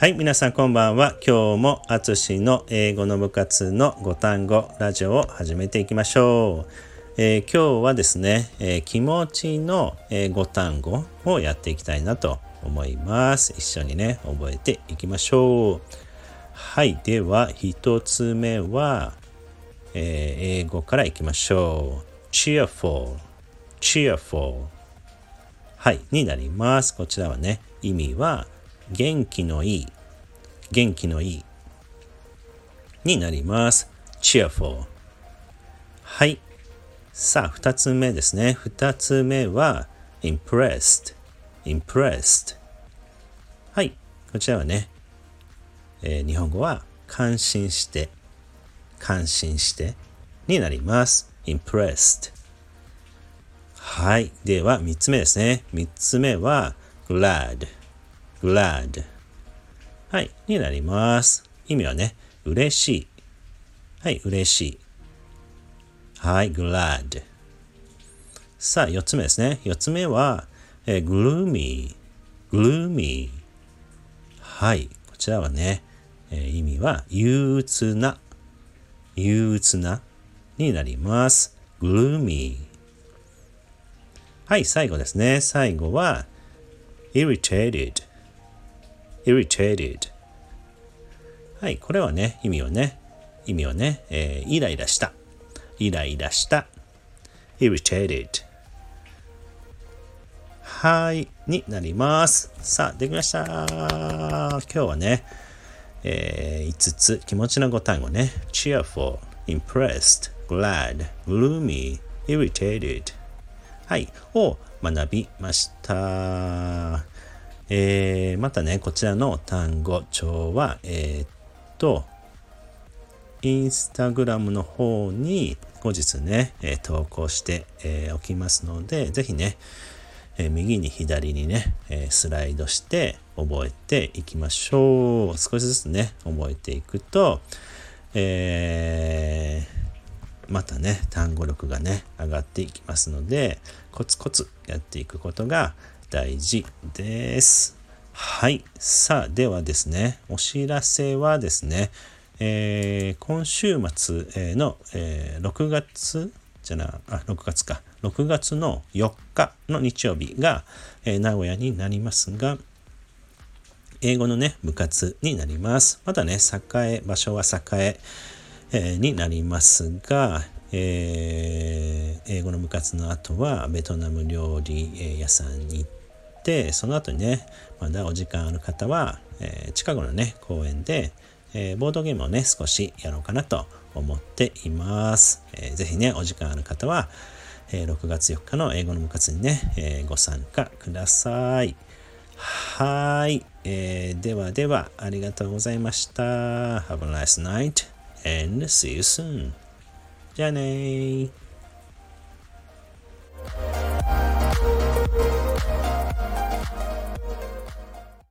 はい、皆さんこんばんは。今日もあつしの英語の部活の5単語ラジオを始めていきましょう。えー、今日はですね、えー、気持ちの、え、5単語をやっていきたいなと思います。一緒にね、覚えていきましょう。はい、では1つ目は、え英語からいきましょう。cheerful, cheerful はい、になります。こちらはね、意味は元気のいい、元気のいいになります。cheerful。はい。さあ、二つ目ですね。二つ目は impressed, impressed。はい。こちらはね、えー、日本語は感心して、感心してになります。impressed。はい。では、三つ目ですね。三つ目は glad。Glad はい、になります。意味はね、嬉しい。はい、嬉しい。はい、glad さあ、四つ目ですね。四つ目は、えー、gloomy gloomy はい、こちらはね、えー、意味は憂鬱な憂鬱なになります。gloomy はい、最後ですね。最後は irritated irritated はい、これはね、意味をね、意味をね、えー、イライラした。イライラした。irritated はい、になります。さあ、できました。今日はね、えー、5つ気持ちの5単語ね。cheerful, impressed, glad, gloomy, irritated はい、を学びました。えー、またね、こちらの単語帳は、えー、っと、インスタグラムの方に後日ね、えー、投稿してお、えー、きますので、ぜひね、え、右に左にね、え、スライドして覚えていきましょう。少しずつね、覚えていくと、え、またね、単語力がね、上がっていきますので、コツコツやっていくことが大事です。はい。さあ、ではですね、お知らせはですね、えー、今週末の、えー、6月じゃな、あ、6月か。6月の4日の日曜日が、えー、名古屋になりますが、英語のね、部活になります。まだね、栄、場所は栄、えー、になりますが、えー、英語の部活の後はベトナム料理屋さんに行って、その後にね、まだお時間ある方は、えー、近くのね、公園で、えー、ボードゲームをね、少しやろうかなと思っています。えー、ぜひね、お時間ある方は、えー、6月4日の英語の部活にね、え、ご参加ください。はい、え。ではでは、ありがとうございました。Have a nice night and see you soon. じゃあねー。